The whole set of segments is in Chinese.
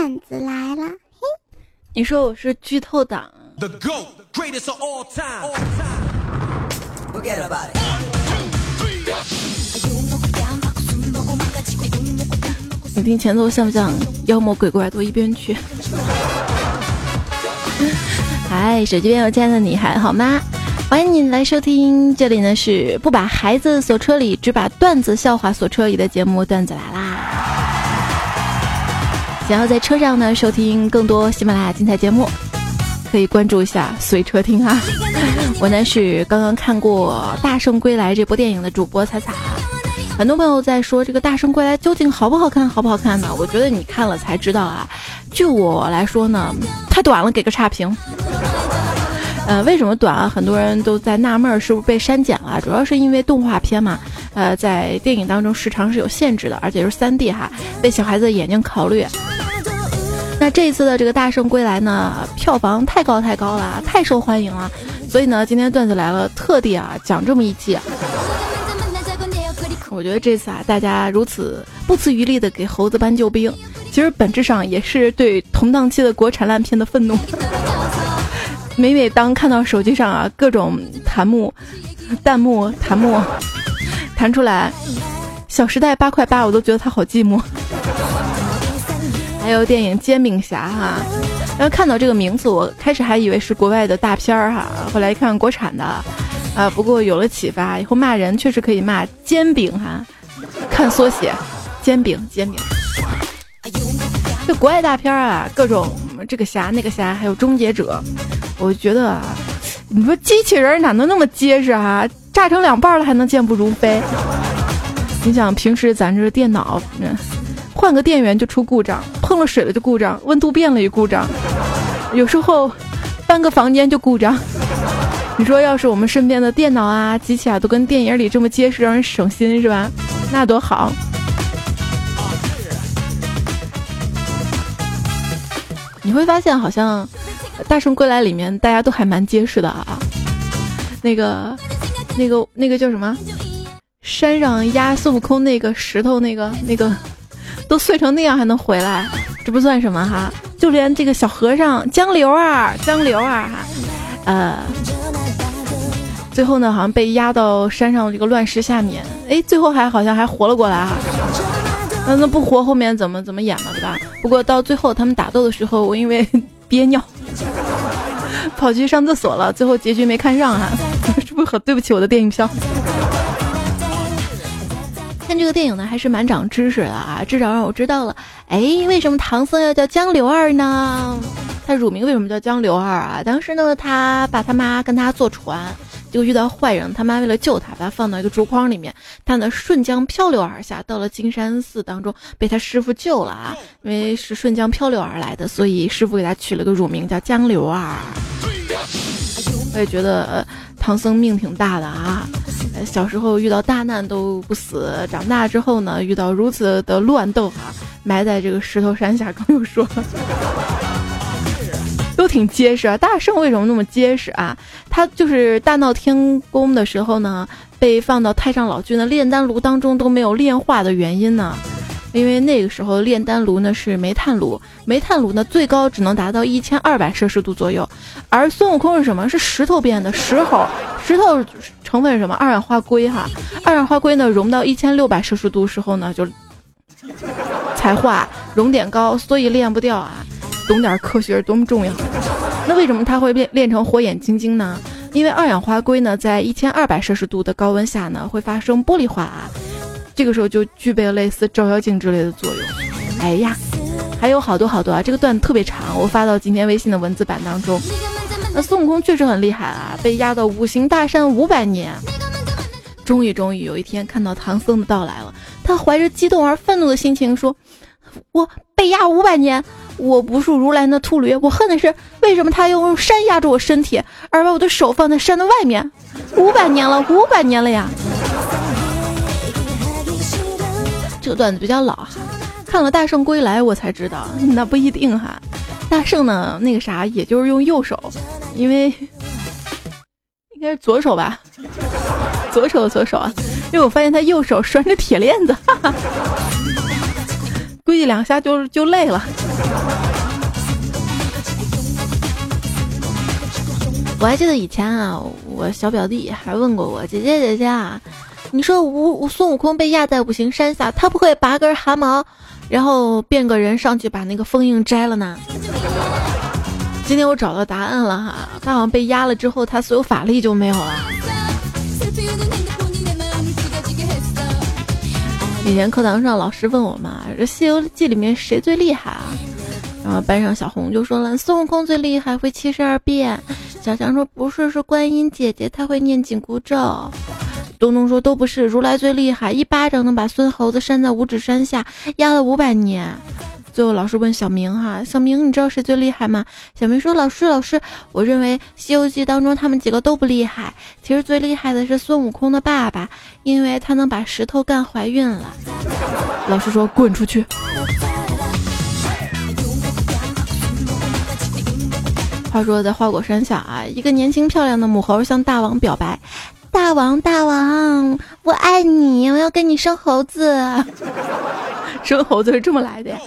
段子来了，嘿，你说我是剧透党。你听前奏像不像妖魔鬼怪都一边去？嗨，手机边有亲爱的你还好吗？欢迎你来收听，这里呢是不把孩子锁车里，只把段子笑话锁车里的节目，段子来啦！想要在车上呢收听更多喜马拉雅精彩节目，可以关注一下随车听啊。我呢是刚刚看过《大圣归来》这部电影的主播彩彩，很多朋友在说这个《大圣归来》究竟好不好看，好不好看呢？我觉得你看了才知道啊。就我来说呢，太短了，给个差评。呃，为什么短啊？很多人都在纳闷是不是被删减了，主要是因为动画片嘛，呃，在电影当中时长是有限制的，而且是三 D 哈，为小孩子的眼睛考虑。那这一次的这个《大圣归来》呢，票房太高太高了，太受欢迎了，所以呢，今天段子来了，特地啊讲这么一期。我觉得这次啊，大家如此不辞余力的给猴子搬救兵，其实本质上也是对同档期的国产烂片的愤怒。每每当看到手机上啊各种弹幕、弹幕、弹幕弹出来，《小时代》八块八，我都觉得它好寂寞。还有电影《煎饼侠》哈，然后看到这个名字，我开始还以为是国外的大片儿哈，后来一看国产的，啊，不过有了启发，以后骂人确实可以骂煎饼哈，看缩写，煎饼煎饼。这国外大片啊，各种这个侠那个侠，还有终结者。我觉得啊，你说机器人哪能那么结实啊？炸成两半了还能健步如飞？你想平时咱这电脑，换个电源就出故障，碰了水了就故障，温度变了也故障，有时候搬个房间就故障。你说要是我们身边的电脑啊、机器啊都跟电影里这么结实，让人省心是吧？那多好。你会发现好像。大圣归来里面大家都还蛮结实的啊，那个、那个、那个叫什么？山上压孙悟空那个石头，那个、那个都碎成那样还能回来，这不算什么哈。就连这个小和尚江流儿、江流儿哈，呃，最后呢好像被压到山上这个乱石下面，哎，最后还好像还活了过来哈。那那不活后面怎么怎么演了对吧？不过到最后他们打斗的时候，我因为。憋尿，跑去上厕所了，最后结局没看上哈，是不是很对不起我的电影票？看这个电影呢，还是蛮长知识的啊，至少让我知道了，哎，为什么唐僧要叫江流儿呢？他乳名为什么叫江流儿啊？当时呢，他爸他妈跟他坐船。就遇到坏人，他妈为了救他，把他放到一个竹筐里面，他呢顺江漂流而下，到了金山寺当中，被他师傅救了啊！因为是顺江漂流而来的，所以师傅给他取了个乳名叫江流儿。我也觉得唐僧命挺大的啊，小时候遇到大难都不死，长大之后呢，遇到如此的乱斗啊，埋在这个石头山下，更有说。都挺结实啊！大圣为什么那么结实啊？他就是大闹天宫的时候呢，被放到太上老君的炼丹炉当中都没有炼化的原因呢？因为那个时候炼丹炉呢是煤炭炉，煤炭炉呢最高只能达到一千二百摄氏度左右，而孙悟空是什么？是石头变的石猴，石头成分是什么？二氧化硅哈，二氧化硅呢融到一千六百摄氏度时候呢就才化，熔点高，所以炼不掉啊。懂点科学是多么重要。那为什么它会变炼成火眼金睛呢？因为二氧化硅呢，在一千二百摄氏度的高温下呢，会发生玻璃化啊，这个时候就具备了类似照妖镜之类的作用。哎呀，还有好多好多啊！这个段特别长，我发到今天微信的文字版当中。那孙悟空确实很厉害啊，被压到五行大山五百年，终于终于有一天看到唐僧的到来了。他怀着激动而愤怒的心情说：“我被压五百年。”我不是如来那秃驴，我恨的是为什么他要用山压住我身体，而把我的手放在山的外面？五百年了，五百年了呀！这个段子比较老哈，看了《大圣归来》我才知道，那不一定哈。大圣呢，那个啥，也就是用右手，因为应该是左手吧，左手左手啊，因为我发现他右手拴着铁链子。估计两下就就累了。我还记得以前啊，我小表弟还问过我姐姐姐姐啊，你说吴孙悟空被压在五行山下，他不会拔根汗毛，然后变个人上去把那个封印摘了呢？今天我找到答案了哈，他好像被压了之后，他所有法力就没有了。以前课堂上老师问我嘛，这《西游记》里面谁最厉害啊？然后班上小红就说了，孙悟空最厉害，会七十二变。小强说不是，是观音姐姐，她会念紧箍咒。东东说都不是，如来最厉害，一巴掌能把孙猴子扇在五指山下，压了五百年。最后老师问小明哈，小明你知道谁最厉害吗？小明说老师老师，我认为《西游记》当中他们几个都不厉害，其实最厉害的是孙悟空的爸爸，因为他能把石头干怀孕了。老师说滚出去。话说在花果山下啊，一个年轻漂亮的母猴向大王表白：“大王大王，我爱你，我要跟你生猴子。” 生猴子是这么来的呀。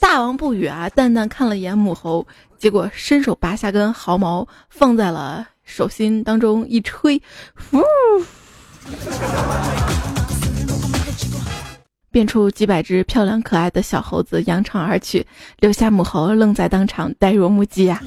大王不语啊，淡淡看了一眼母猴，结果伸手拔下根毫毛，放在了手心当中一吹，呜，变出几百只漂亮可爱的小猴子扬长而去，留下母猴愣在当场，呆若木鸡呀。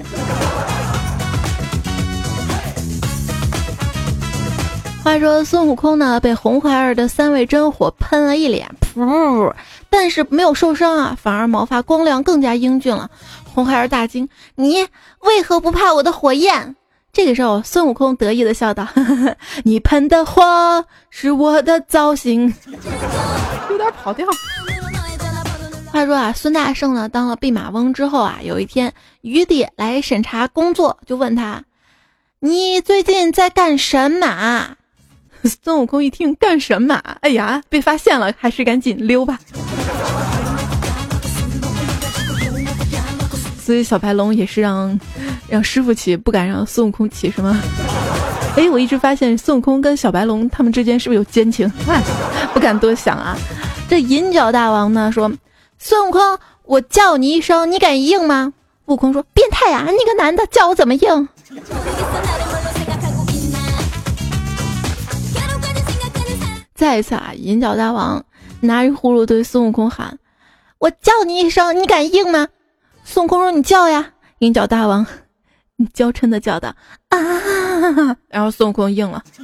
话说孙悟空呢，被红孩儿的三味真火喷了一脸，噗，但是没有受伤啊，反而毛发光亮更加英俊了。红孩儿大惊：“你为何不怕我的火焰？”这个时候，孙悟空得意的笑道：“ 你喷的火是我的造型，有点跑调。”话说啊，孙大圣呢，当了弼马翁之后啊，有一天余帝来审查工作，就问他：“你最近在干什么？” 孙悟空一听干什么？哎呀，被发现了，还是赶紧溜吧。所以小白龙也是让让师傅骑，不敢让孙悟空骑，是吗？哎，我一直发现孙悟空跟小白龙他们之间是不是有奸情？不敢多想啊。这银角大王呢说：“孙悟空，我叫你一声，你敢应吗？”悟空说：“变态啊，你个男的叫我怎么应？”再一次啊！银角大王拿着葫芦对孙悟空喊：“我叫你一声，你敢应吗？”孙悟空说：“你叫呀！”银角大王你 娇嗔的叫道：“啊！”然后孙悟空应了。《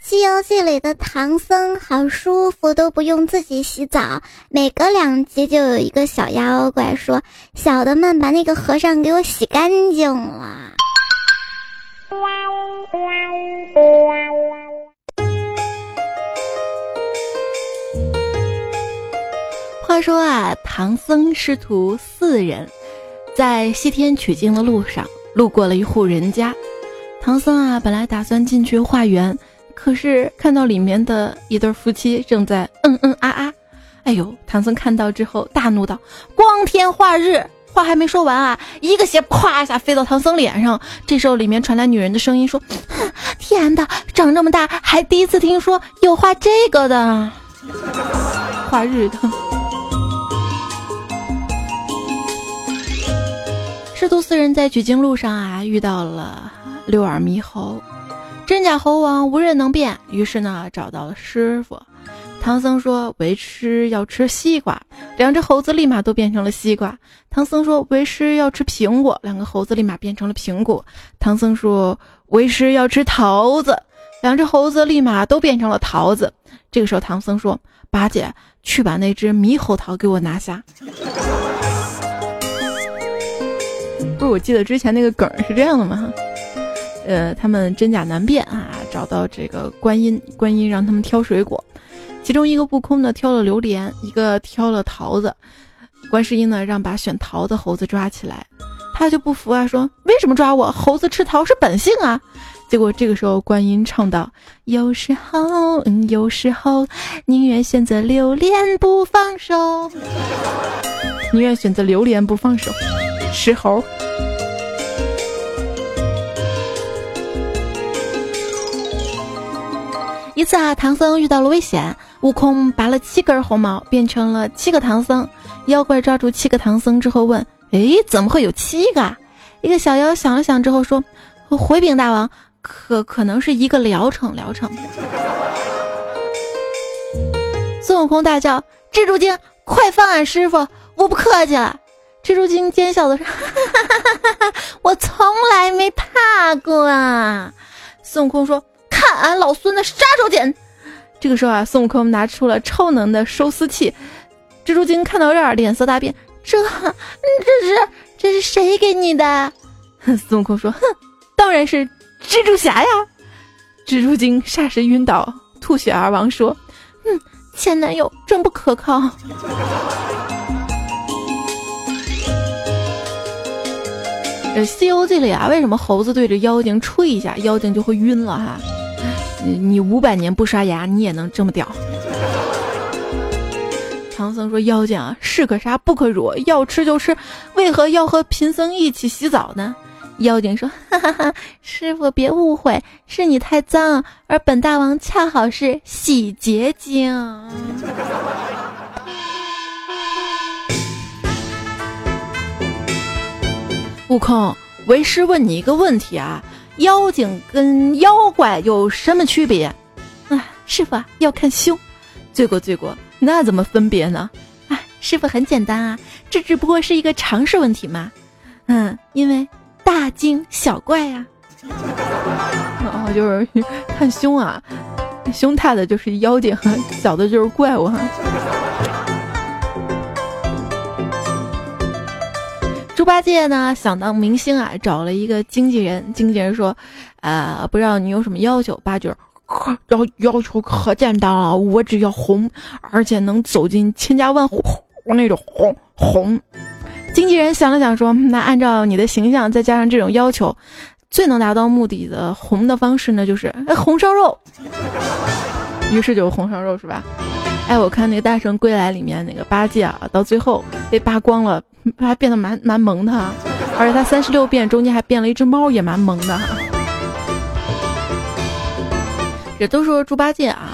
西游记》里的唐僧好舒服，都不用自己洗澡，每隔两集就有一个小妖怪说：“小的们，把那个和尚给我洗干净了。”话说啊，唐僧师徒四人在西天取经的路上，路过了一户人家。唐僧啊，本来打算进去化缘，可是看到里面的一对夫妻正在嗯嗯啊啊。哎呦，唐僧看到之后大怒道：“光天化日！”话还没说完啊，一个鞋咵一下飞到唐僧脸上。这时候里面传来女人的声音说：“ 天的，长这么大还第一次听说有画这个的，画日的。”师徒四人在取经路上啊，遇到了六耳猕猴，真假猴王无人能辨。于是呢，找到了师傅。唐僧说：“为师要吃西瓜。”两只猴子立马都变成了西瓜。唐僧说：“为师要吃苹果。”两个猴子立马变成了苹果。唐僧说：“为师要吃桃子。”两只猴子立马都变成了桃子。这个时候，唐僧说：“八戒，去把那只猕猴桃给我拿下。”不是，我记得之前那个梗是这样的吗？呃，他们真假难辨啊，找到这个观音，观音让他们挑水果，其中一个悟空呢挑了榴莲，一个挑了桃子，观世音呢让把选桃的猴子抓起来，他就不服啊，说为什么抓我？猴子吃桃是本性啊！结果这个时候观音唱道：有时候，有时候宁愿选择榴莲不放手，宁愿选择榴莲不放手，石猴。一次啊，唐僧遇到了危险，悟空拔了七根红毛，变成了七个唐僧。妖怪抓住七个唐僧之后问：“哎，怎么会有七个？”一个小妖想了想之后说：“回禀大王，可可能是一个疗程。”疗程。孙悟空大叫：“蜘蛛精，快放俺师傅！我不客气了。”蜘蛛精奸笑的说：“哈哈哈哈哈哈我从来没怕过啊。”孙悟空说：“看俺老孙的杀手锏！”这个时候啊，孙悟空拿出了超能的收丝器。蜘蛛精看到这儿，脸色大变：“这，这是这是谁给你的？” 孙悟空说：“哼，当然是蜘蛛侠呀！”蜘蛛精霎时晕倒，吐血而亡，说：“嗯。”前男友真不可靠。呃《西游记》里啊，为什么猴子对着妖精吹一下，妖精就会晕了哈？你五百年不刷牙，你也能这么屌？唐僧说：“妖精啊，士可杀不可辱，要吃就吃，为何要和贫僧一起洗澡呢？”妖精说：“哈哈哈，师傅别误会，是你太脏，而本大王恰好是洗洁精。”悟空，为师问你一个问题啊，妖精跟妖怪有什么区别？啊，师傅要看胸。罪过罪过，那怎么分别呢？啊，师傅很简单啊，这只不过是一个常识问题嘛。嗯，因为。大惊小怪呀，哦，就是看胸啊，胸大的就是妖精，小的就是怪物。猪八戒呢想当明星啊，找了一个经纪人，经纪人说，呃，不知道你有什么要求？八戒，要要求可简单了，我只要红，而且能走进千家万户，那种红红。经纪人想了想说：“那按照你的形象，再加上这种要求，最能达到目的的红的方式呢，就是红烧肉。于是就红烧肉是吧？哎，我看那个《大圣归来》里面那个八戒啊，到最后被扒光了，还变得蛮蛮萌的，而且他三十六变中间还变了一只猫，也蛮萌的。这都说猪八戒啊。”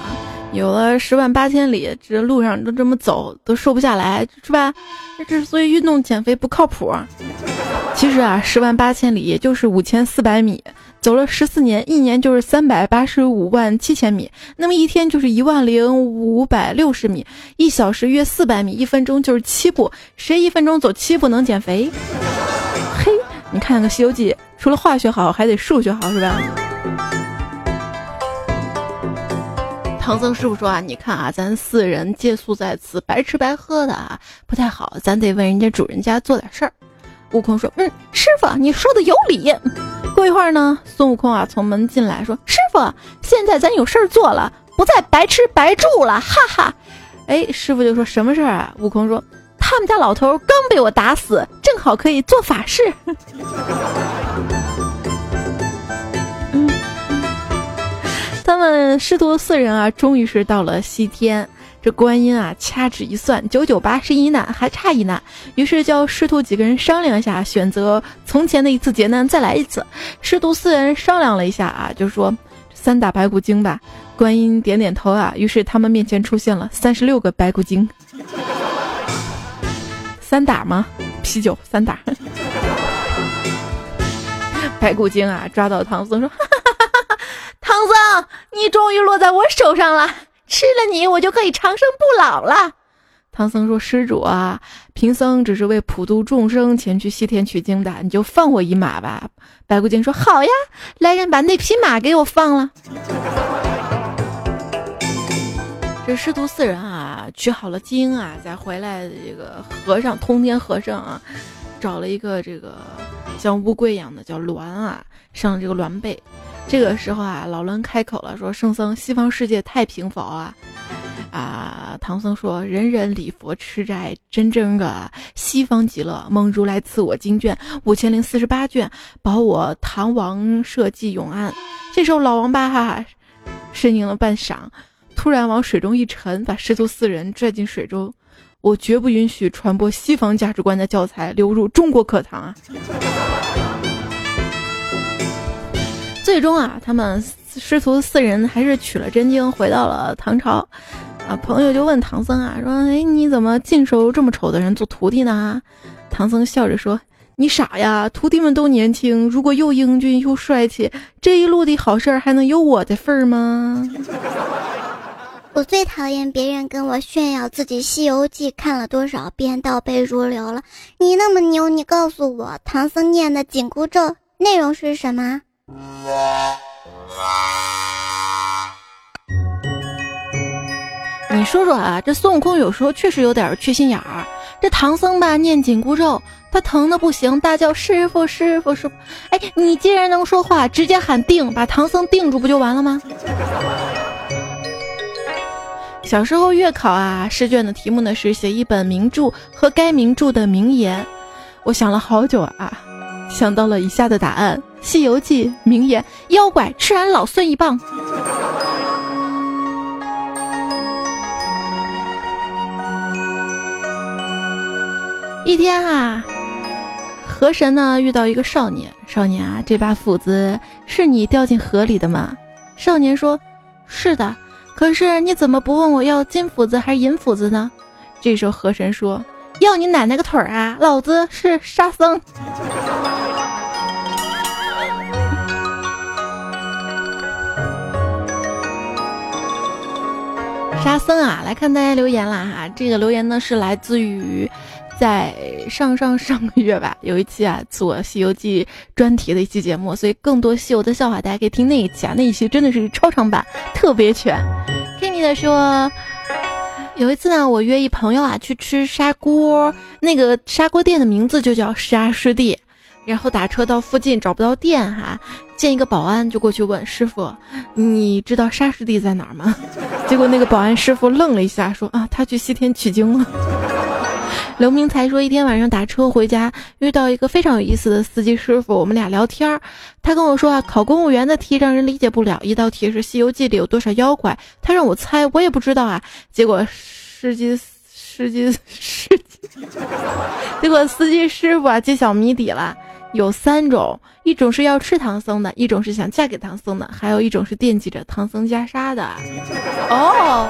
有了十万八千里，这路上都这么走都瘦不下来，是吧？这所以运动减肥不靠谱。其实啊，十万八千里也就是五千四百米，走了十四年，一年就是三百八十五万七千米，那么一天就是一万零五百六十米，一小时约四百米，一分钟就是七步。谁一分钟走七步能减肥？嘿，你看个《西游记》，除了化学好，还得数学好，是吧？唐僧师傅说啊，你看啊，咱四人借宿在此，白吃白喝的啊，不太好，咱得问人家主人家做点事儿。悟空说，嗯，师傅你说的有理。过一会儿呢，孙悟空啊从门进来，说，师傅，现在咱有事儿做了，不再白吃白住了，哈哈。哎，师傅就说什么事儿啊？悟空说，他们家老头刚被我打死，正好可以做法事。他们师徒四人啊，终于是到了西天。这观音啊，掐指一算，九九八十一难，还差一难。于是叫师徒几个人商量一下，选择从前的一次劫难再来一次。师徒四人商量了一下啊，就说三打白骨精吧。观音点点头啊，于是他们面前出现了三十六个白骨精。三打吗？啤酒三打。白骨精啊，抓到唐僧说。哈哈哈哈唐僧，你终于落在我手上了，吃了你，我就可以长生不老了。唐僧说：“施主啊，贫僧只是为普度众生前去西天取经的，你就放我一马吧。”白骨精说：“好呀，来人，把那匹马给我放了。”这师徒四人啊，取好了经啊，再回来，这个和尚通天和尚啊，找了一个这个像乌龟一样的叫鸾啊，上这个鸾背。这个时候啊，老栾开口了，说：“圣僧，西方世界太平否啊？”啊，唐僧说：“人人礼佛吃斋，真正的西方极乐。蒙如来赐我经卷五千零四十八卷，保我唐王社稷永安。”这时候老王八哈哈呻吟了半晌，突然往水中一沉，把师徒四人拽进水中。我绝不允许传播西方价值观的教材流入中国课堂啊！最终啊，他们师徒四人还是取了真经，回到了唐朝。啊，朋友就问唐僧啊，说：“哎，你怎么尽收这么丑的人做徒弟呢？”唐僧笑着说：“你傻呀，徒弟们都年轻，如果又英俊又帅气，这一路的好事儿还能有我的份儿吗？”我最讨厌别人跟我炫耀自己《西游记》看了多少遍，倒背如流了。你那么牛，你告诉我，唐僧念的紧箍咒内容是什么？你说说啊，这孙悟空有时候确实有点缺心眼儿。这唐僧吧，念紧箍咒，他疼的不行，大叫师傅师傅师傅。哎，你既然能说话，直接喊定，把唐僧定住不就完了吗？小时候月考啊，试卷的题目呢是写一本名著和该名著的名言。我想了好久啊，想到了以下的答案：《西游记》名言，妖怪吃俺老孙一棒。一天啊，河神呢遇到一个少年，少年啊，这把斧子是你掉进河里的吗？少年说：“是的。”可是你怎么不问我要金斧子还是银斧子呢？这时候河神说：“要你奶奶个腿儿啊！老子是沙僧。”沙僧啊，来看大家留言啦哈！这个留言呢是来自于。在上上上个月吧，有一期啊做《西游记》专题的一期节目，所以更多西游的笑话大家可以听那一期啊，那一期真的是超长版，特别全。Kimi 的说，有一次呢，我约一朋友啊去吃砂锅，那个砂锅店的名字就叫沙师弟，然后打车到附近找不到店哈，见一个保安就过去问师傅，你知道沙师弟在哪儿吗？结果那个保安师傅愣了一下，说啊，他去西天取经了。刘明才说，一天晚上打车回家，遇到一个非常有意思的司机师傅，我们俩聊天儿。他跟我说啊，考公务员的题让人理解不了，一道题是《西游记》里有多少妖怪，他让我猜，我也不知道啊。结果司机司机司机，结果司机师傅啊揭晓谜底了，有三种，一种是要吃唐僧的，一种是想嫁给唐僧的，还有一种是惦记着唐僧袈裟的。哦，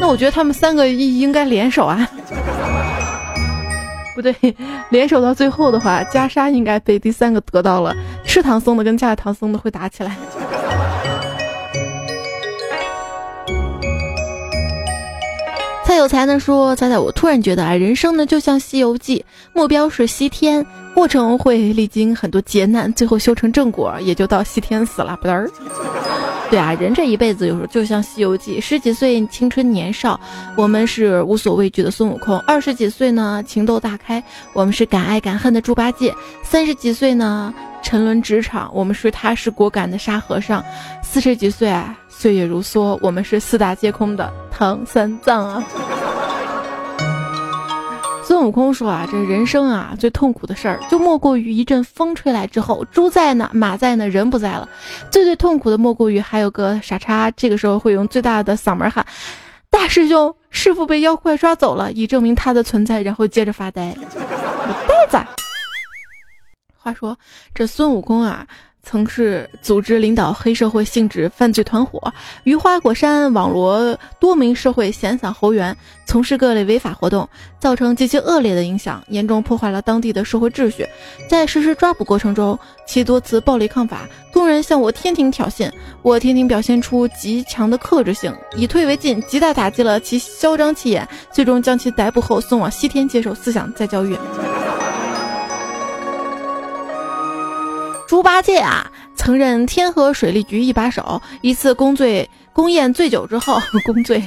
那我觉得他们三个应应该联手啊。不对，联手到最后的话，袈裟应该被第三个得到了。吃唐僧的跟嫁唐僧的会打起来。蔡有才呢说：“猜猜我突然觉得啊，人生呢就像《西游记》，目标是西天，过程会历经很多劫难，最后修成正果，也就到西天死了。”不儿。对啊，人这一辈子有时候就像《西游记》，十几岁青春年少，我们是无所畏惧的孙悟空；二十几岁呢，情窦大开，我们是敢爱敢恨的猪八戒；三十几岁呢，沉沦职场，我们是踏实果敢的沙和尚；四十几岁，岁月如梭，我们是四大皆空的唐三藏啊。孙悟空说啊，这人生啊最痛苦的事儿，就莫过于一阵风吹来之后，猪在呢，马在呢，人不在了。最最痛苦的莫过于还有个傻叉，这个时候会用最大的嗓门喊：“大师兄，师傅被妖怪抓走了，以证明他的存在。”然后接着发呆。呆子。话说这孙悟空啊。曾是组织领导黑社会性质犯罪团伙，于花果山网罗多名社会闲散猴员，从事各类违法活动，造成极其恶劣的影响，严重破坏了当地的社会秩序。在实施抓捕过程中，其多次暴力抗法，众人向我天庭挑衅，我天庭表现出极强的克制性，以退为进，极大打击了其嚣张气焰，最终将其逮捕后送往西天接受思想再教育。猪八戒啊，曾任天河水利局一把手。一次公醉公宴醉酒之后，公醉，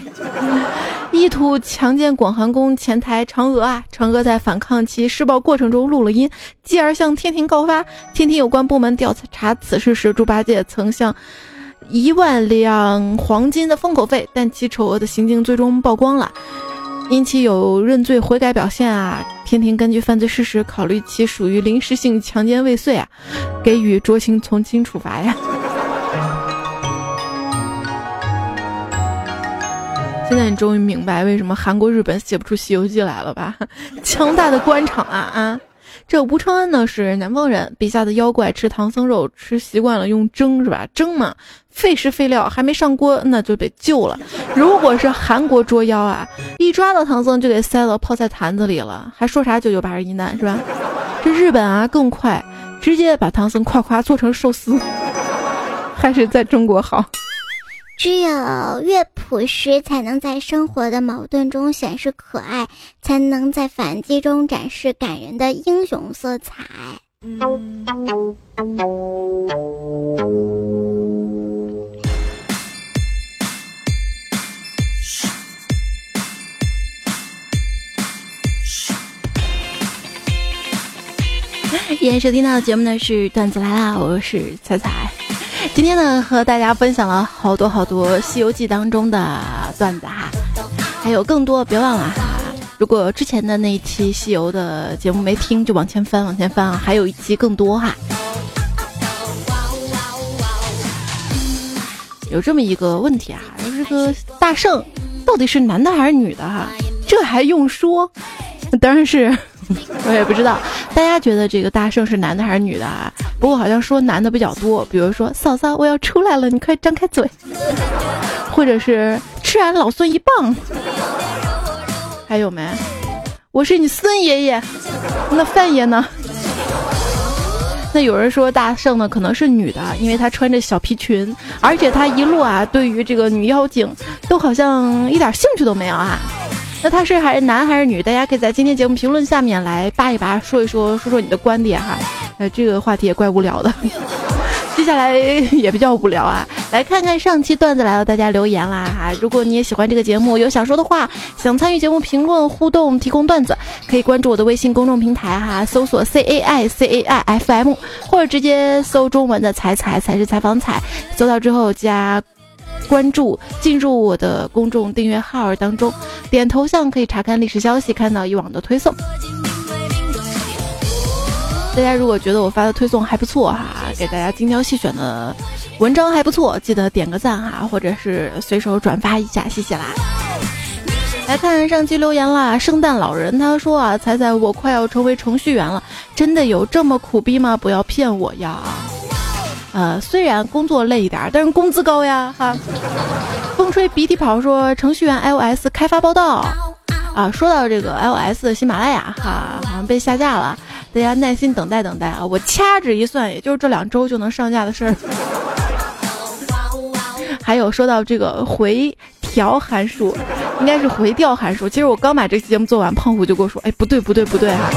意图强奸广寒宫前台嫦娥啊。嫦娥在反抗其施暴过程中录了音，继而向天庭告发。天庭有关部门调查此事时，猪八戒曾向一万两黄金的封口费，但其丑恶的行径最终曝光了。因其有认罪悔改表现啊，天庭根据犯罪事实考虑其属于临时性强奸未遂啊，给予酌情从轻处罚呀。现在你终于明白为什么韩国、日本写不出《西游记》来了吧？强大的官场啊啊！这吴承恩呢是南方人，笔下的妖怪吃唐僧肉吃习惯了，用蒸是吧？蒸嘛，费时费料，还没上锅那就得救了。如果是韩国捉妖啊，一抓到唐僧就给塞到泡菜坛子里了，还说啥九九八十一难是吧？这日本啊更快，直接把唐僧夸夸做成寿司，还是在中国好。只有越朴实，才能在生活的矛盾中显示可爱，才能在反击中展示感人的英雄色彩。依然收听到的节目呢是段子来了，我是彩彩。今天呢，和大家分享了好多好多《西游记》当中的段子哈，还有更多，别忘了哈。如果之前的那一期西游的节目没听，就往前翻，往前翻啊，还有一期更多哈。有这么一个问题啊，这个大圣到底是男的还是女的哈？这还用说？当然是，我也不知道。大家觉得这个大圣是男的还是女的啊？不过好像说男的比较多，比如说嫂嫂我要出来了，你快张开嘴，或者是吃俺老孙一棒，还有没？我是你孙爷爷，那范爷呢？那有人说大圣呢可能是女的，因为她穿着小皮裙，而且她一路啊对于这个女妖精都好像一点兴趣都没有啊。那他是还是男还是女？大家可以在今天节目评论下面来扒一扒，说一说，说说你的观点哈。呃，这个话题也怪无聊的，接下来也比较无聊啊。来看看上期段子来了，大家留言啦哈。如果你也喜欢这个节目，有想说的话，想参与节目评论互动，提供段子，可以关注我的微信公众平台哈，搜索 C A I C A I F M，或者直接搜中文的“彩彩”才是采访彩，搜到之后加。关注，进入我的公众订阅号当中，点头像可以查看历史消息，看到以往的推送。大家如果觉得我发的推送还不错哈，给大家精挑细选的文章还不错，记得点个赞哈，或者是随手转发一下，谢谢啦。来看上期留言啦，圣诞老人他说啊，彩彩我快要成为程序员了，真的有这么苦逼吗？不要骗我呀。呃，虽然工作累一点，但是工资高呀，哈。风吹鼻涕跑说程序员 iOS 开发报道啊，说到这个 iOS 喜马拉雅哈，好像被下架了，大家耐心等待等待啊，我掐指一算，也就是这两周就能上架的事儿。还有说到这个回调函数，应该是回调函数。其实我刚把这期节目做完，胖虎就跟我说，哎，不对不对不对哈。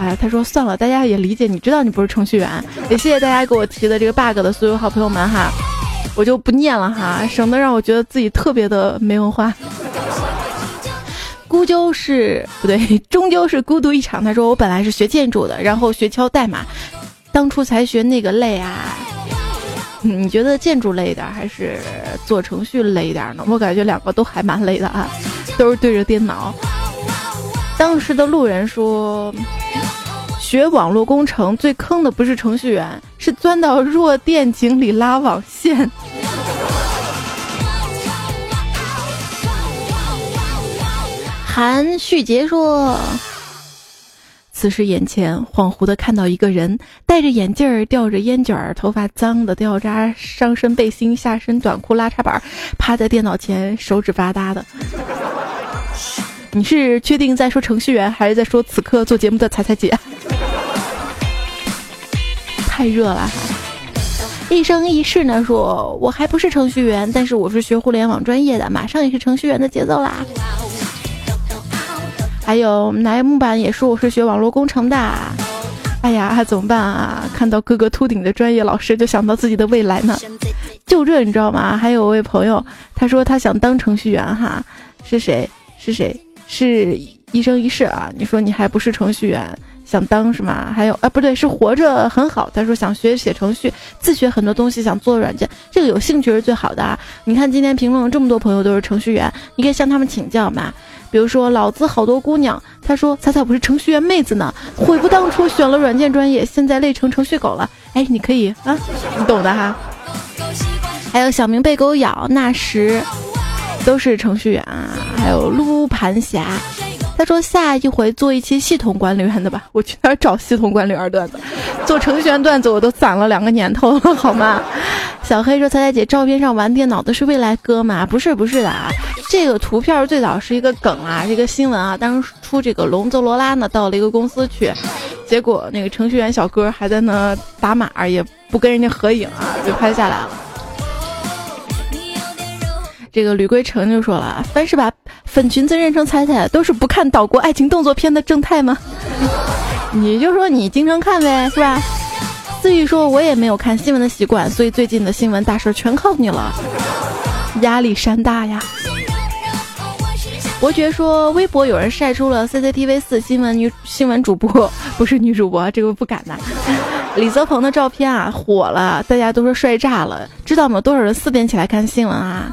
哎，他说算了，大家也理解，你知道你不是程序员，也谢谢大家给我提的这个 bug 的所有好朋友们哈，我就不念了哈，省得让我觉得自己特别的没文化。孤究是不对，终究是孤独一场。他说我本来是学建筑的，然后学敲代码，当初才学那个累啊。你觉得建筑累一点还是做程序累一点呢？我感觉两个都还蛮累的啊，都是对着电脑。当时的路人说。学网络工程最坑的不是程序员，是钻到弱电井里拉网线。韩旭杰说：“此时眼前恍惚的看到一个人，戴着眼镜儿，吊着烟卷儿，头发脏的掉渣，上身背心，下身短裤，拉插板，趴在电脑前，手指发哒的。你是确定在说程序员，还是在说此刻做节目的彩彩姐？”太热了哈！一生一世呢，说我还不是程序员，但是我是学互联网专业的，马上也是程序员的节奏啦。还有来木板也说我是学网络工程的，哎呀，怎么办啊？看到哥哥秃顶的专业老师，就想到自己的未来呢。就这你知道吗？还有位朋友，他说他想当程序员哈，是谁？是谁？是一生一世啊！你说你还不是程序员？想当是吗？还有啊，不对，是活着很好。他说想学写程序，自学很多东西，想做软件，这个有兴趣是最好的啊。你看今天评论这么多朋友都是程序员，你可以向他们请教嘛。比如说老子好多姑娘，他说彩彩我是程序员妹子呢，悔不当初选了软件专业，现在累成程序狗了。哎，你可以啊，你懂的哈。还有小明被狗咬，那时都是程序员啊。还有撸盘侠。他说下一回做一期系统管理员的吧，我去哪儿找系统管理员段子？做程序员段子我都攒了两个年头了，好吗？小黑说：“彩彩姐，照片上玩电脑的是未来哥吗？不是，不是的啊，这个图片最早是一个梗啊，这个新闻啊，当初这个龙泽罗拉呢到了一个公司去，结果那个程序员小哥还在那打码，也不跟人家合影啊，就拍下来了。”这个吕归成就说了：“凡是把粉裙子认成彩彩，都是不看岛国爱情动作片的正太吗？你就说你经常看呗，是吧？”思雨说：“我也没有看新闻的习惯，所以最近的新闻大事全靠你了，压力山大呀。”伯爵说：“微博有人晒出了 CCTV 四新闻女新闻主播，不是女主播，这个不敢的。李泽鹏的照片啊火了，大家都说帅炸了。知道吗？多少人四点起来看新闻啊？”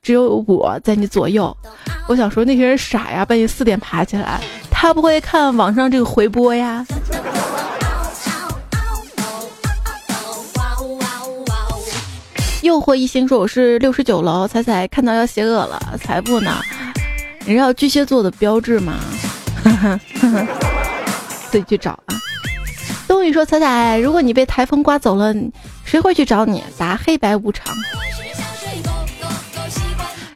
只有我在你左右，我想说那些人傻呀，半夜四点爬起来，他不会看网上这个回播呀。诱惑一心说我是六十九楼，彩彩看到要邪恶了，才不呢！你知道巨蟹座的标志吗？自己去找啊。冬雨说彩彩，如果你被台风刮走了，谁会去找你？答黑白无常。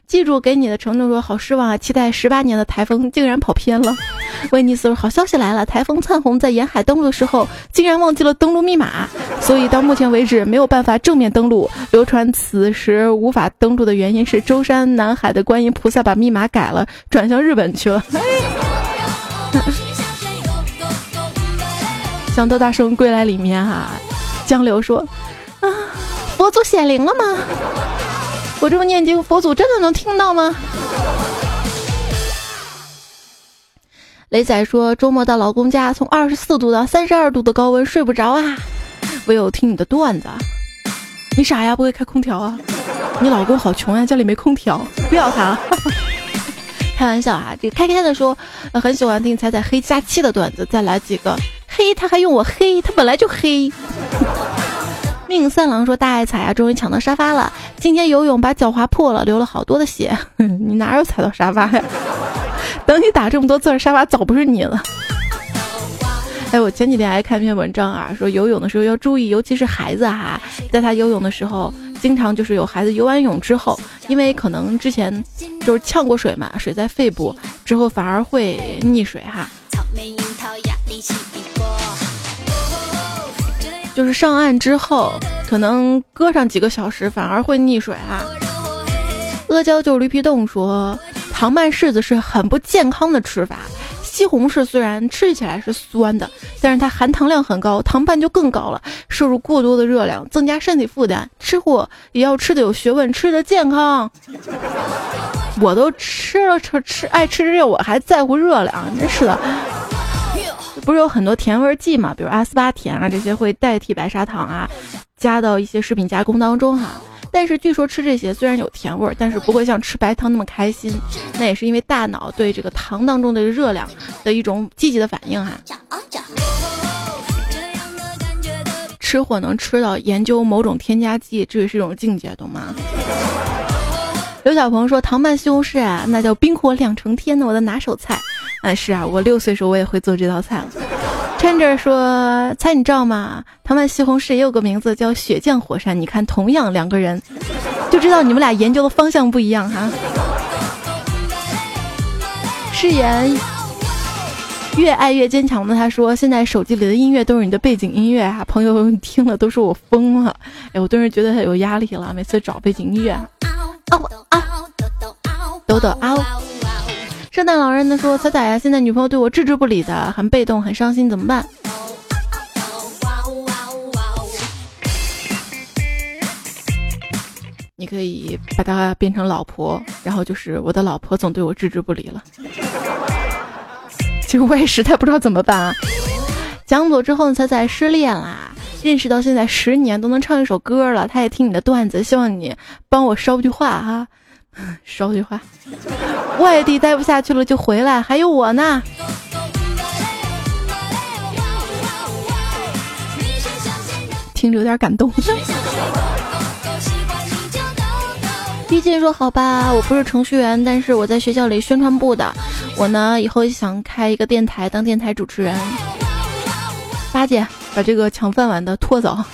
记住给你的承诺，说好失望啊！期待十八年的台风竟然跑偏了。威尼斯，好消息来了！台风灿鸿在沿海登陆的时候，竟然忘记了登陆密码，所以到目前为止没有办法正面登陆。流传此时无法登陆的原因是舟山南海的观音菩萨把密码改了，转向日本去了。想到大圣归来里面哈，江流说啊，佛祖显灵了吗？我这么念经，佛祖真的能听到吗？雷仔说，周末到老公家，从二十四度到三十二度的高温，睡不着啊，唯有听你的段子。你傻呀？不会开空调啊？你老公好穷呀，家里没空调，不要他了。开玩笑啊，这开开的说，很喜欢听彩彩黑加七的段子，再来几个黑，他还用我黑，他本来就黑。命三郎说：“大爱踩啊，终于抢到沙发了。今天游泳把脚划破了，流了好多的血。你哪有踩到沙发呀？等你打这么多字，沙发早不是你了。”哎，我前几天还看一篇文章啊，说游泳的时候要注意，尤其是孩子哈，在他游泳的时候，经常就是有孩子游完泳之后，因为可能之前就是呛过水嘛，水在肺部，之后反而会溺水哈。就是上岸之后，可能搁上几个小时，反而会溺水啊。阿胶就驴皮冻说，糖拌柿子是很不健康的吃法。西红柿虽然吃起来是酸的，但是它含糖量很高，糖拌就更高了，摄入过多的热量，增加身体负担。吃货也要吃的有学问，吃的健康。我都吃了吃吃爱吃这，我还在乎热量，真是的。不是有很多甜味剂嘛，比如阿斯巴甜啊，这些会代替白砂糖啊，加到一些食品加工当中哈。但是据说吃这些虽然有甜味儿，但是不会像吃白糖那么开心。那也是因为大脑对这个糖当中的热量的一种积极的反应哈。吃货能吃到研究某种添加剂，这也是一种境界，懂吗？刘小鹏说糖拌西红柿啊，那叫冰火两重天呢，我的拿手菜。啊，是啊，我六岁时候我也会做这道菜了。趁着说，猜你知道吗？糖拌西红柿也有个名字叫血降火山。你看，同样两个人，就知道你们俩研究的方向不一样哈。誓言越爱越坚强的他说，现在手机里的音乐都是你的背景音乐啊，朋友听了都说我疯了。哎，我顿时觉得他有压力了，每次找背景音乐。嗷嗷，抖抖嗷。圣诞老人呢说：“彩彩呀，现在女朋友对我置之不理的，很被动，很伤心，怎么办？”你可以把她变成老婆，然后就是我的老婆总对我置之不理了。其实我也实在不知道怎么办啊。讲座之后，彩彩失恋啦，认识到现在十年都能唱一首歌了。他也听你的段子，希望你帮我捎句话哈。捎句话，外地待不下去了就回来，还有我呢。听着有点感动。毕竟说好吧，我不是程序员，但是我在学校里宣传部的。我呢以后想开一个电台当电台主持人。八戒，把这个抢饭碗的拖走。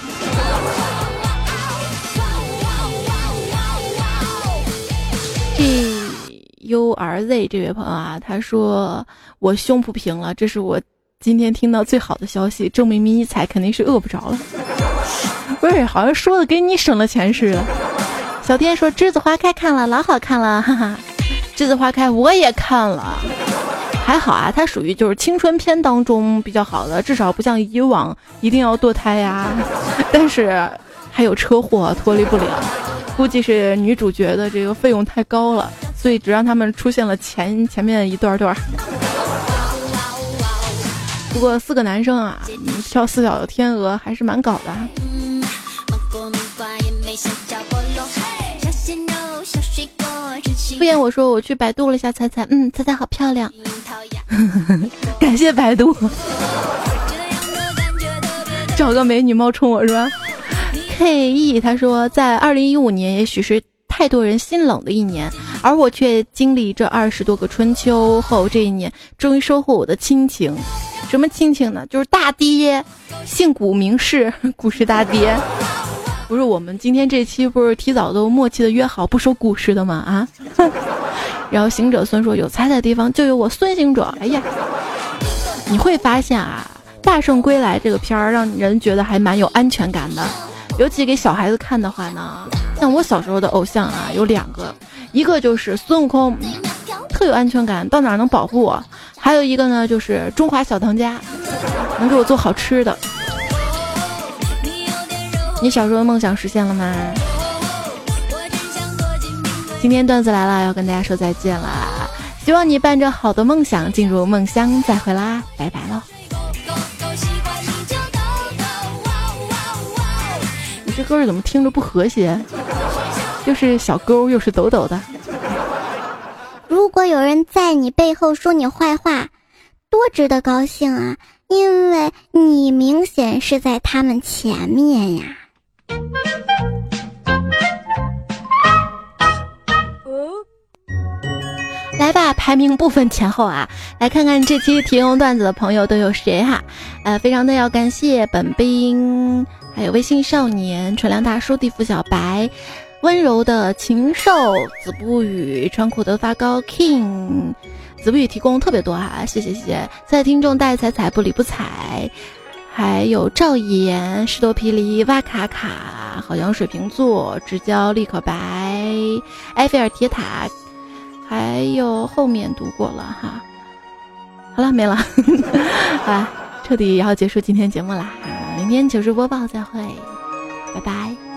G U R Z 这位朋友啊，他说我胸不平了，这是我今天听到最好的消息，证明迷你彩肯定是饿不着了。不是，好像说的给你省了钱似的。小天说栀子花开看了，老好看了，哈哈。栀子花开我也看了，还好啊，它属于就是青春片当中比较好的，至少不像以往一定要堕胎呀，但是还有车祸脱离不了。估计是女主角的这个费用太高了，所以只让他们出现了前前面一段段。不过四个男生啊，跳四小的天鹅还是蛮搞的。嗯敷衍我说我去百度了一下彩彩，嗯，彩彩好漂亮。感谢百度，找个美女冒充我是吧？K E 他说，在二零一五年，也许是太多人心冷的一年，而我却经历这二十多个春秋后，这一年终于收获我的亲情。什么亲情呢？就是大爹，姓古名氏，古氏大爹。不是我们今天这期不是提早都默契的约好不说古氏的吗？啊？然后行者孙说，有猜的地方就有我孙行者。哎呀，你会发现啊，《大圣归来》这个片儿让人觉得还蛮有安全感的。尤其给小孩子看的话呢，像我小时候的偶像啊，有两个，一个就是孙悟空，特有安全感，到哪能保护我；还有一个呢，就是中华小当家，能给我做好吃的。你小时候的梦想实现了吗？今天段子来了，要跟大家说再见啦！希望你伴着好的梦想进入梦乡，再会啦，拜拜喽。你这歌怎么听着不和谐？又是小勾，又是抖抖的。如果有人在你背后说你坏话，多值得高兴啊！因为你明显是在他们前面呀。来吧，排名不分前后啊！来看看这期提供段子的朋友都有谁哈？呃，非常的要感谢本兵。还有微信少年、纯良大叔、地府小白、温柔的禽兽、子不语、穿裤的发糕、King、子不语提供特别多哈，谢谢谢谢！在听众带彩彩不理不睬，还有赵岩、石头皮梨、哇卡卡、好像水瓶座、直交立可白、埃菲尔铁塔，还有后面读过了哈。好了，没了，好了，彻底要结束今天节目啦。明天糗事播报再会，拜拜。